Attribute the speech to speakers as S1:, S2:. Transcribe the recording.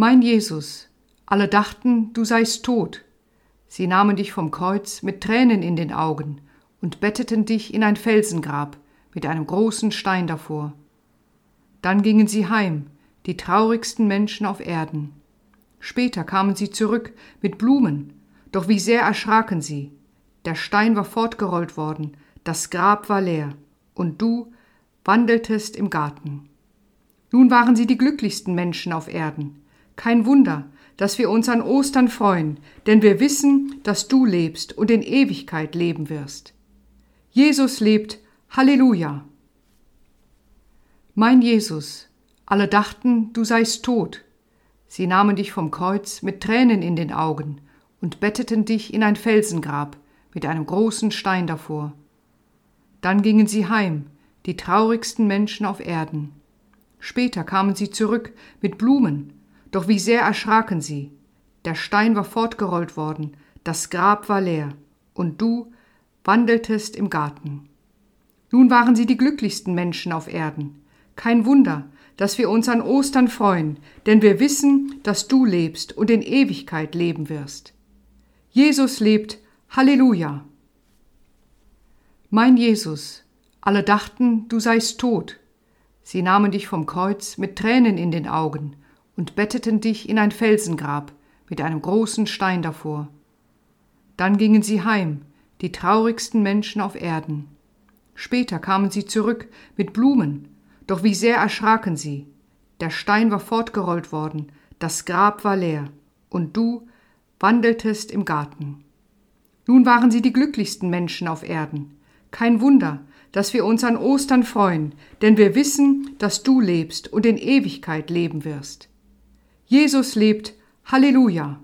S1: Mein Jesus, alle dachten, du seist tot. Sie nahmen dich vom Kreuz mit Tränen in den Augen und betteten dich in ein Felsengrab mit einem großen Stein davor. Dann gingen sie heim, die traurigsten Menschen auf Erden. Später kamen sie zurück mit Blumen, doch wie sehr erschraken sie. Der Stein war fortgerollt worden, das Grab war leer, und du wandeltest im Garten. Nun waren sie die glücklichsten Menschen auf Erden. Kein Wunder, dass wir uns an Ostern freuen, denn wir wissen, dass du lebst und in Ewigkeit leben wirst. Jesus lebt, Halleluja. Mein Jesus, alle dachten, du seist tot. Sie nahmen dich vom Kreuz mit Tränen in den Augen und betteten dich in ein Felsengrab mit einem großen Stein davor. Dann gingen sie heim, die traurigsten Menschen auf Erden. Später kamen sie zurück mit Blumen, doch wie sehr erschraken sie. Der Stein war fortgerollt worden, das Grab war leer, und du wandeltest im Garten. Nun waren sie die glücklichsten Menschen auf Erden. Kein Wunder, dass wir uns an Ostern freuen, denn wir wissen, dass du lebst und in Ewigkeit leben wirst. Jesus lebt, Halleluja. Mein Jesus, alle dachten, du seist tot. Sie nahmen dich vom Kreuz mit Tränen in den Augen und betteten dich in ein Felsengrab mit einem großen Stein davor. Dann gingen sie heim, die traurigsten Menschen auf Erden. Später kamen sie zurück mit Blumen, doch wie sehr erschraken sie. Der Stein war fortgerollt worden, das Grab war leer, und du wandeltest im Garten. Nun waren sie die glücklichsten Menschen auf Erden. Kein Wunder, dass wir uns an Ostern freuen, denn wir wissen, dass du lebst und in Ewigkeit leben wirst. Jesus lebt, Halleluja.